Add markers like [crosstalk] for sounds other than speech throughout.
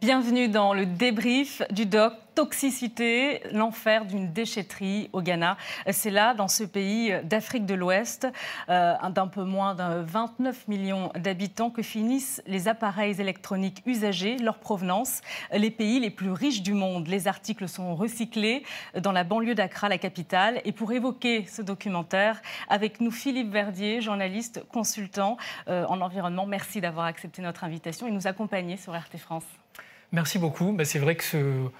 Bienvenue dans le débrief du doc Toxicité, l'enfer d'une déchetterie au Ghana. C'est là, dans ce pays d'Afrique de l'Ouest, euh, d'un peu moins de 29 millions d'habitants, que finissent les appareils électroniques usagés, leur provenance, les pays les plus riches du monde. Les articles sont recyclés dans la banlieue d'Accra, la capitale. Et pour évoquer ce documentaire, avec nous Philippe Verdier, journaliste, consultant euh, en environnement. Merci d'avoir accepté notre invitation et nous accompagner sur RT France. Merci beaucoup. Bah, c'est vrai que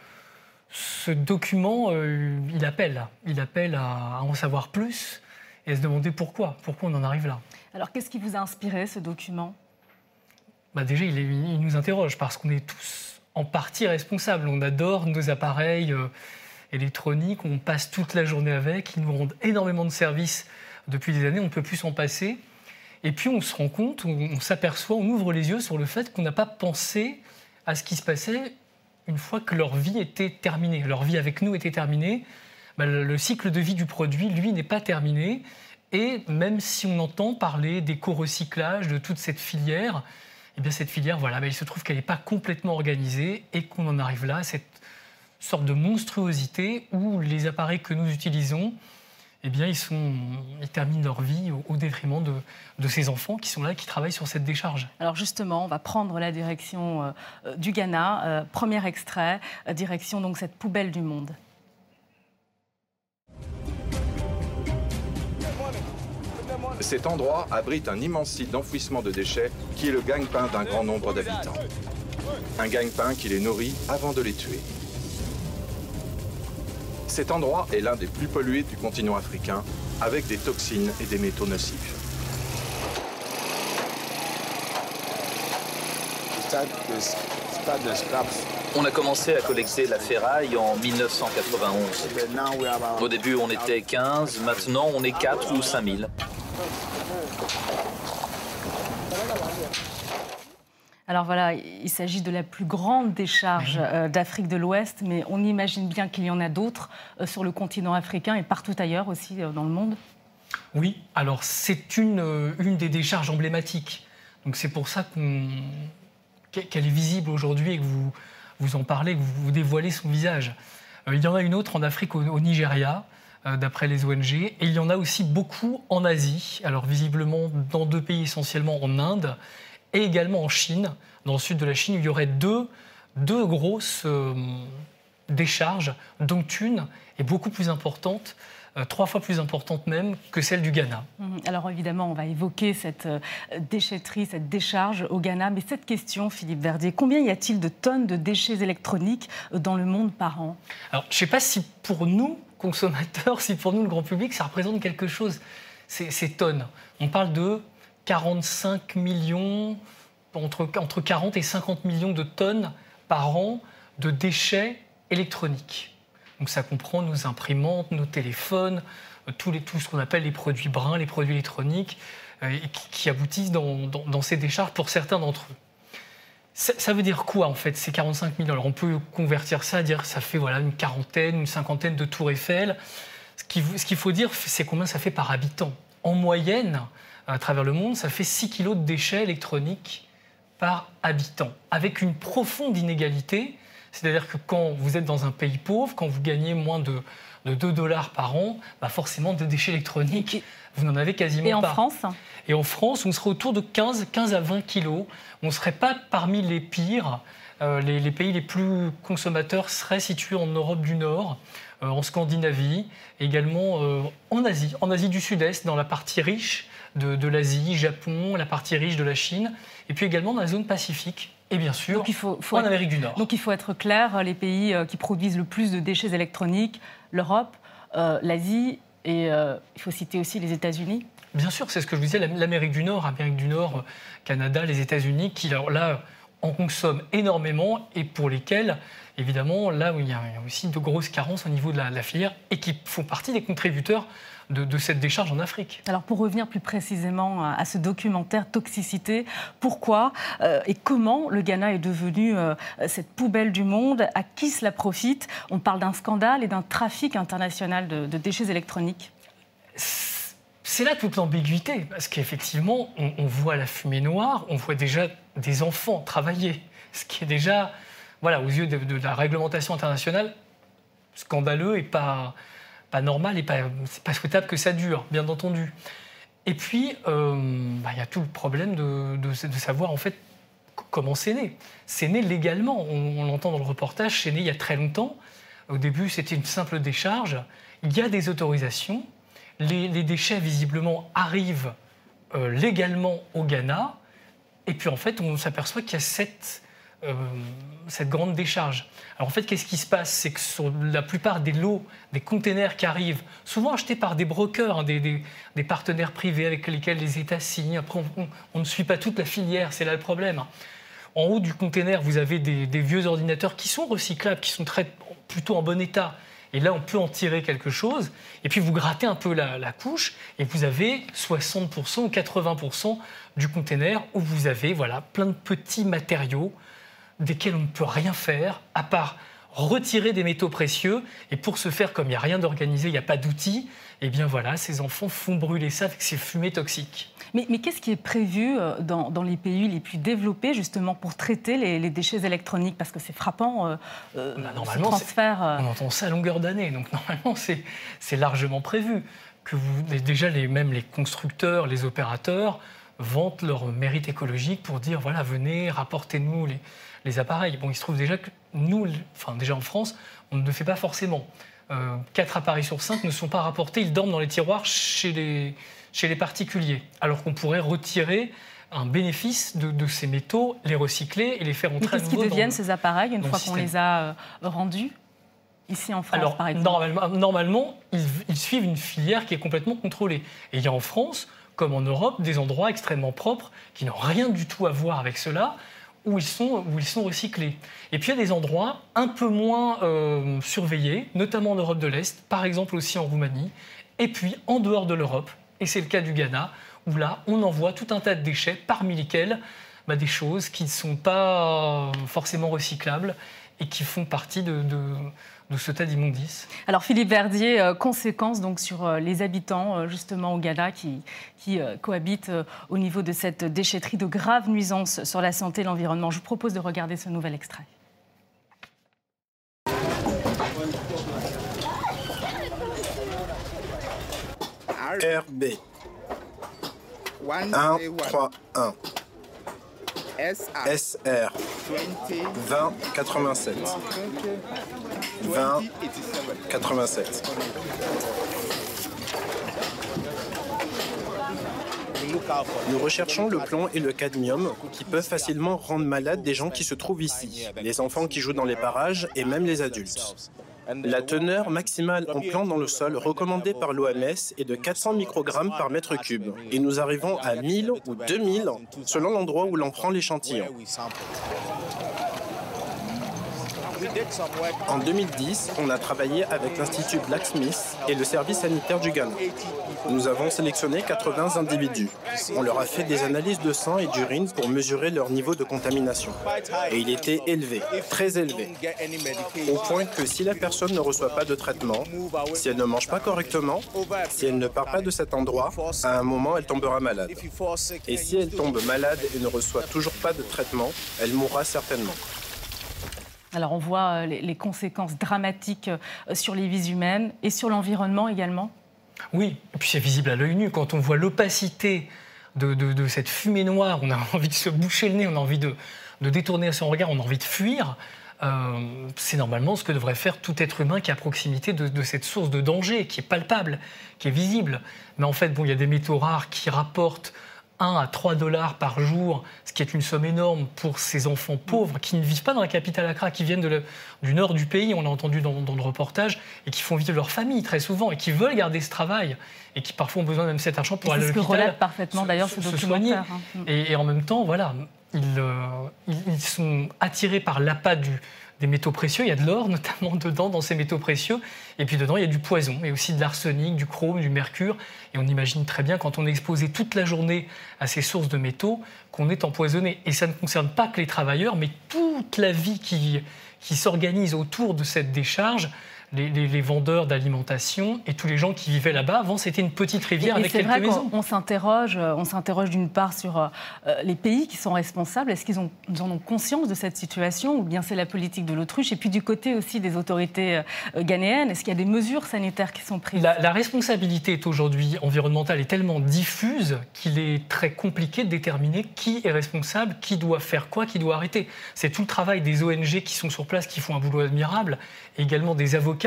ce, document, euh, il appelle. Il appelle à, en savoir plus et à se demander pourquoi. Pourquoi on en arrive là. Alors, qu'est-ce qui vous a inspiré, ce document? Bah, Déjà, il, nous interroge parce qu'on est tous en partie responsables. On adore nos appareils euh, électroniques, on passe toute la journée avec, ils nous rendent énormément de services depuis des années, on ne peut plus s'en passer. Et puis on se rend compte, on s'aperçoit, on ouvre les yeux sur le fait qu'on n'a pas pensé à ce qui se passait une fois que leur vie était terminée. Leur vie avec nous était terminée. Bah, le cycle de vie du produit, lui, n'est pas terminé. Et même si on entend parler d'éco-recyclage, de toute cette filière, eh bien cette filière, voilà, bah, il se trouve qu'elle n'est pas complètement organisée et qu'on en arrive là, à cette sorte de monstruosité où les appareils que nous utilisons eh bien, ils, sont, ils terminent leur vie au, détriment de, de, ces enfants qui sont là, qui travaillent sur cette décharge. Alors justement, on va prendre la direction euh, euh, du Ghana. Euh, premier extrait, direction donc cette poubelle du monde. Cet endroit abrite un immense site d'enfouissement de déchets qui est le gagne-pain d'un grand nombre d'habitants. Un gagne-pain qui les nourrit avant de les tuer. Cet endroit est l'un des plus pollués du continent africain, avec des toxines et des métaux nocifs. On a commencé à collecter la ferraille en 1991. Au début, on était 15, maintenant on est 4 ou 5000. Alors voilà, il s'agit de la plus grande décharge euh, d'Afrique de l'Ouest, mais on imagine bien qu'il y en a d'autres euh, sur le continent africain et partout ailleurs aussi euh, dans le monde. Oui, alors c'est une, une des décharges emblématiques. Donc c'est pour ça qu'elle est visible aujourd'hui et que vous, vous en parlez, que vous, dévoilez son visage. il y en a une autre en Afrique, au, au Nigeria, d'après les ONG, et il y en a aussi beaucoup en Asie, alors visiblement dans deux pays essentiellement en Inde et également en Chine, dans le sud de la Chine, il y aurait deux, deux grosses euh, décharges, dont une est beaucoup plus importante euh, trois fois plus importante même que celle du Ghana. Mhm. Alors évidemment, on va évoquer cette euh, déchetterie, cette décharge au Ghana. Mais cette question, Philippe Verdier, combien y a-t-il de tonnes de déchets électroniques dans le monde par an? Alors je ne sais pas si pour nous, consommateurs, [laughs] si pour nous, le grand public, ça représente quelque chose, ces, ces tonnes. On parle de 45 millions, entre, entre 40 et 50 millions de tonnes par an de déchets électroniques. Donc ça comprend nos imprimantes, nos téléphones, euh, tout ce qu'on appelle les produits bruns, les produits électroniques, euh, qui, aboutissent dans, ces décharges pour certains d'entre eux. Ça, veut dire quoi en fait ces 45 millions? Alors on peut convertir ça, dire ça fait voilà une quarantaine, une cinquantaine de tours Eiffel. Ce qu'il faut dire, c'est combien ça fait par habitant. En moyenne, à travers le monde, ça fait 6 kilos de déchets électroniques par habitant, avec une profonde inégalité. C'est-à-dire que quand vous êtes dans un pays pauvre, quand vous gagnez moins de, 2 dollars par an, bah forcément des déchets électroniques, vous n'en avez quasiment pas. Et en France Et en France, on serait autour de 15, 15 à 20 kilos. On ne serait pas parmi les pires. Euh, les, pays les plus consommateurs seraient situés en Europe du Nord, euh, en Scandinavie, également euh, en Asie, en Asie du Sud-Est, dans la partie riche de, l'Asie, Japon, la partie riche de la Chine, et puis également dans la zone Pacifique. Et bien sûr, il faut, en Amérique du Nord. Donc il faut être clair, les pays euh, qui produisent le plus de déchets électroniques, l'Europe, euh, l'Asie, et euh, il faut citer aussi les États-Unis. Bien sûr, c'est ce que je vous disais, l'Amérique du Nord, Amérique du Nord, Canada, les États-Unis, qui là en consomment énormément et pour lesquels, évidemment, là où il y a aussi de grosses carences au niveau de la, la filière et qui font partie des contributeurs de, cette décharge en Afrique. Alors pour revenir plus précisément à ce documentaire Toxicité, pourquoi euh, et comment le Ghana est devenu euh, cette poubelle du monde À qui cela profite? On parle d'un scandale et d'un trafic international de, déchets électroniques. C'est là toute l'ambiguïté, parce qu'effectivement, on, voit la fumée noire, on voit déjà des enfants travailler, ce qui est déjà voilà, aux yeux de, la réglementation internationale, scandaleux et pas, pas normal et pas, c'est pas souhaitable que ça dure, bien entendu. Et puis, euh, bah, il y a tout le problème de, de, savoir en fait comment c'est né. C'est né légalement. On, l'entend dans le reportage, c'est né il y a très longtemps. Au début, c'était une simple décharge. Il y a des autorisations. Les, déchets, visiblement, arrivent euh, légalement au Ghana. Et puis, en fait, on s'aperçoit qu'il y a cette euh, cette grande décharge. Alors en fait, qu'est-ce qui se passe? C'est que sur la plupart des lots, des containers qui arrivent, souvent achetés par des brokers, hein, des, partenaires privés avec lesquels les États signent, après on, ne suit pas toute la filière, c'est là le problème. En haut du container, vous avez des, vieux ordinateurs qui sont recyclables, qui sont plutôt en bon état. Et là, on peut en tirer quelque chose. Et puis, vous grattez un peu la, la couche et vous avez 60% ou 80% du container où vous avez voilà, plein de petits matériaux desquels on ne peut rien faire à part retirer des métaux précieux. Et pour ce faire, comme il n'y a rien d'organisé, il n'y a pas d'outils, eh bien voilà, ces enfants font brûler ça avec ces fumées toxiques. Mais, qu'est-ce qui est prévu euh, dans, les pays les plus développés justement pour traiter les, déchets électroniques? Parce que c'est frappant, euh, euh bah, normalement, transfert. On entend ça à longueur d'année, donc [laughs] normalement c'est largement prévu. Que vous, déjà, les, même les constructeurs, les opérateurs vantent leur mérite écologique pour dire voilà, venez, rapportez-nous les, les appareils. Bon, il se trouve déjà que nous, enfin déjà en France, on ne le fait pas forcément. Euh, 4 appareils sur 5 ne sont pas rapportés, ils dorment dans les tiroirs chez les, chez les particuliers, alors qu'on pourrait retirer un bénéfice de, ces métaux, les recycler et les faire entrer nouveau. Qu'est-ce qui deviennent ces appareils une fois qu'on les a euh, rendus Ici en France, Alors, par exemple? Normalement, normalement ils, ils, suivent une filière qui est complètement contrôlée. Et il y a en France, comme en Europe, des endroits extrêmement propres qui n'ont rien du tout à voir avec cela, où ils sont, où ils sont recyclés. Et puis il y a des endroits un peu moins euh, surveillés, notamment en Europe de l'Est, par exemple aussi en Roumanie, et puis en dehors de l'Europe, et c'est le cas du Ghana, où là on envoie tout un tas de déchets, parmi lesquels bah, des choses qui ne sont pas forcément recyclables et qui font partie de ce tas d'immondices. Alors Philippe Verdier, euh, conséquences donc sur euh, les habitants euh, justement au Ghana qui, qui cohabitent au niveau de cette déchetterie de graves nuisances sur la santé et l'environnement. Je vous propose de regarder ce nouvel extrait. RB 1 3 1 SR 2087 20 87 Nous recherchons le plomb et le cadmium qui peuvent facilement rendre malades des gens qui se trouvent ici, les enfants qui jouent dans les parages et même les adultes. La teneur maximale en plomb dans le sol recommandée par l'OMS est de 400 microgrammes par mètre cube et nous arrivons à 1000 ou 2000 selon l'endroit où l'on prend l'échantillon. En 2010, on a travaillé avec l'Institut Blacksmith et le service sanitaire du Ghana. Nous avons sélectionné 80 individus. On leur a fait des analyses de sang et d'urine pour mesurer leur niveau de contamination. Et il était élevé, très élevé. Au point que si la personne ne reçoit pas de traitement, si elle ne mange pas correctement, si elle ne part pas de cet endroit, à un moment, elle tombera malade. Et si elle tombe malade et ne reçoit toujours pas de traitement, elle mourra certainement. Alors on voit euh, les conséquences dramatiques euh, sur les vies humaines et sur l'environnement également. Oui, et puis c'est visible à l'œil nu. Quand on voit l'opacité de, cette fumée noire, on a [laughs] envie de se boucher le nez, on a envie de, détourner son regard, on a envie de fuir. Euh, c'est normalement ce que devrait faire tout être humain qui est à proximité de, cette source de danger, qui est palpable, qui est visible. Mais en fait, bon, il y a des métaux rares qui rapportent 1 à 3 dollars par jour, ce qui est une somme énorme pour ces enfants pauvres qui ne vivent pas dans la capitale Accra, qui viennent du nord du pays, on l'a entendu dans, le reportage, et qui font vivre leur famille très souvent et qui veulent garder ce travail et qui parfois ont besoin même cet argent pour aller à l'hôpital. C'est ce que relève parfaitement d'ailleurs ce documentaire. Hein. Et, en même temps, voilà, ils, euh, ils sont attirés par l'appât du, des métaux précieux. Il y a de l'or [laughs] notamment dedans, dans ces métaux précieux. Et puis dedans, il y a du poison, et aussi de l'arsenic, du chrome, du mercure. Et on imagine très bien, quand on est exposé toute la journée à ces sources de métaux, qu'on est empoisonné. Et ça ne concerne pas que les travailleurs, mais toute la vie qui, qui s'organise autour de cette décharge. Les, vendeurs d'alimentation et tous les gens qui vivaient là-bas. Avant, c'était une petite rivière avec quelques vrai maisons. On s'interroge, on s'interroge d'une part sur euh, les pays qui sont responsables. Est-ce qu'ils en ont conscience de cette situation ou bien c'est la politique de l'autruche? Et puis du côté aussi des autorités euh, ghanéennes, est-ce qu'il y a des mesures sanitaires qui sont prises? La, la responsabilité est aujourd'hui environnementale est tellement diffuse qu'il est très compliqué de déterminer qui est responsable, qui doit faire quoi, qui doit arrêter. C'est tout le travail des ONG qui sont sur place, qui font un boulot admirable, et également des avocats.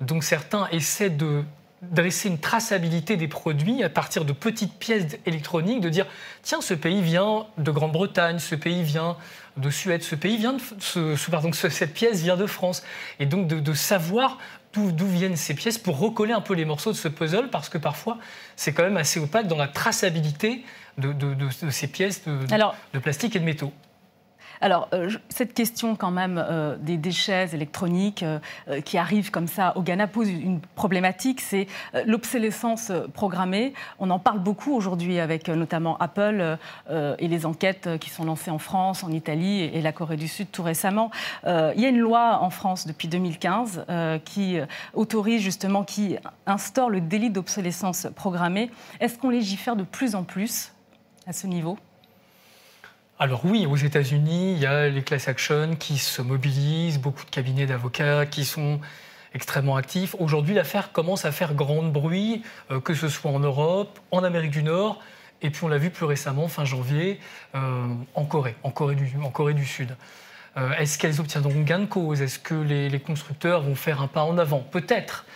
Donc certains essaient de dresser une traçabilité des produits à partir de petites pièces électroniques, de dire tiens, ce pays vient de Grande-Bretagne, ce pays vient de Suède, ce pays vient de. Ce, pardon, cette pièce vient de France. Et donc de, savoir d'où viennent ces pièces pour recoller un peu les morceaux de ce puzzle, parce que parfois c'est quand même assez opaque dans la traçabilité de, ces pièces de plastique et de métaux. Alors, euh, cette question quand même euh, des déchets électroniques euh, qui arrivent comme ça au Ghana pose une problématique, c'est l'obsolescence programmée. On en parle beaucoup aujourd'hui avec notamment Apple et les enquêtes qui sont lancées en France, en Italie et, la Corée du Sud tout récemment. il y a une loi en France depuis 2015 qui autorise justement, qui instaure le délit d'obsolescence programmée. Est-ce qu'on légifère de plus en plus à ce niveau? Alors oui, aux États-Unis, il y a les class actions qui se mobilisent, beaucoup de cabinets d'avocats qui sont extrêmement actifs. Aujourd'hui, l'affaire commence à faire grand bruit, euh, que ce soit en Europe, en Amérique du Nord, et puis on l'a vu plus récemment, fin janvier, euh, en Corée, en Corée du, Sud. Euh, est-ce qu'elles obtiendront gain de cause? Est-ce que les, constructeurs vont faire un pas en avant? Peut-être.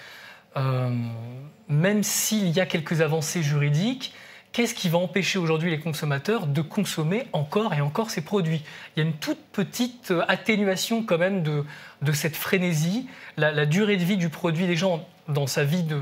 même s'il y a quelques avancées juridiques, qu'est-ce qui va empêcher aujourd'hui les consommateurs de consommer encore et encore ces produits? Il y a une toute petite euh, atténuation quand même de, de cette frénésie. La, durée de vie du produit, les gens dans sa vie de,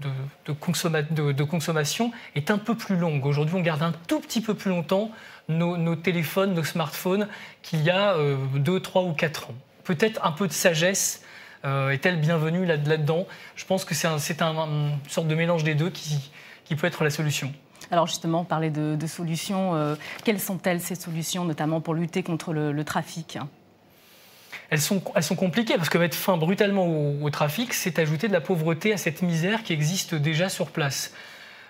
de, de, consommation est un peu plus longue. Aujourd'hui, on garde un tout petit peu plus longtemps nos, téléphones, nos smartphones qu'il y a 2, euh, 3 ou 4 ans. Peut-être un peu de sagesse euh, est-elle bienvenue là-dedans? Je pense que c'est un, un, une sorte de mélange des deux qui, qui peut être la solution. Alors justement, parler de, solutions, euh, quelles sont-elles ces solutions, notamment pour lutter contre le, trafic elles sont, elles sont, compliquées parce que mettre fin brutalement au, trafic, c'est ajouter de la pauvreté à cette misère qui existe déjà sur place.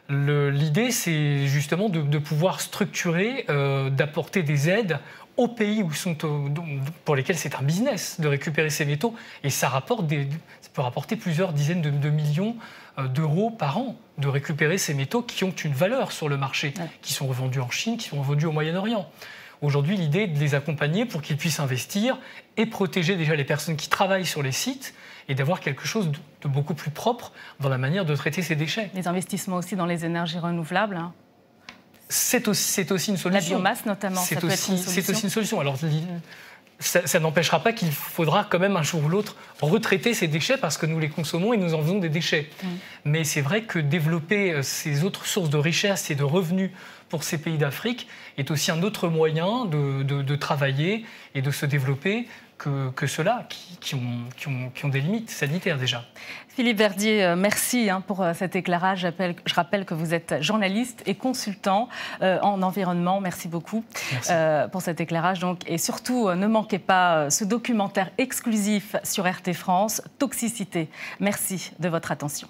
L'idée, c'est justement de, pouvoir structurer, euh, d'apporter des aides aux pays où sont, pour lesquels c'est un business de récupérer ces métaux, et ça, rapporte des, ça peut rapporter plusieurs dizaines de millions euh, d'euros par an de récupérer ces métaux qui ont une valeur sur le marché, qui sont revendus en Chine, qui sont revendus au Moyen-Orient. Aujourd'hui, l'idée est de les accompagner pour qu'ils puissent investir et protéger déjà les personnes qui travaillent sur les sites et d'avoir quelque chose de beaucoup plus propre dans la manière de traiter ces déchets. Les investissements aussi dans les énergies renouvelables hein. C'est aussi, aussi, une solution. La biomasse notamment, c'est aussi, aussi, une solution. Alors ça, n'empêchera pas qu'il faudra quand même un jour ou l'autre retraiter ces déchets parce que nous les consommons et nous en faisons des déchets. Mais c'est vrai que développer euh, ces autres sources de richesse et de revenus pour ces pays d'Afrique est aussi un autre moyen de, travailler et de se développer que, que ceux-là qui, ont, des limites sanitaires déjà. Philippe Verdier, euh, merci hein, pour euh, cet éclairage. Je rappelle que vous êtes journaliste et consultant euh, en environnement. Merci beaucoup pour cet éclairage. Donc, et surtout, ne manquez pas ce documentaire exclusif sur RT France, Toxicité. Merci de votre attention.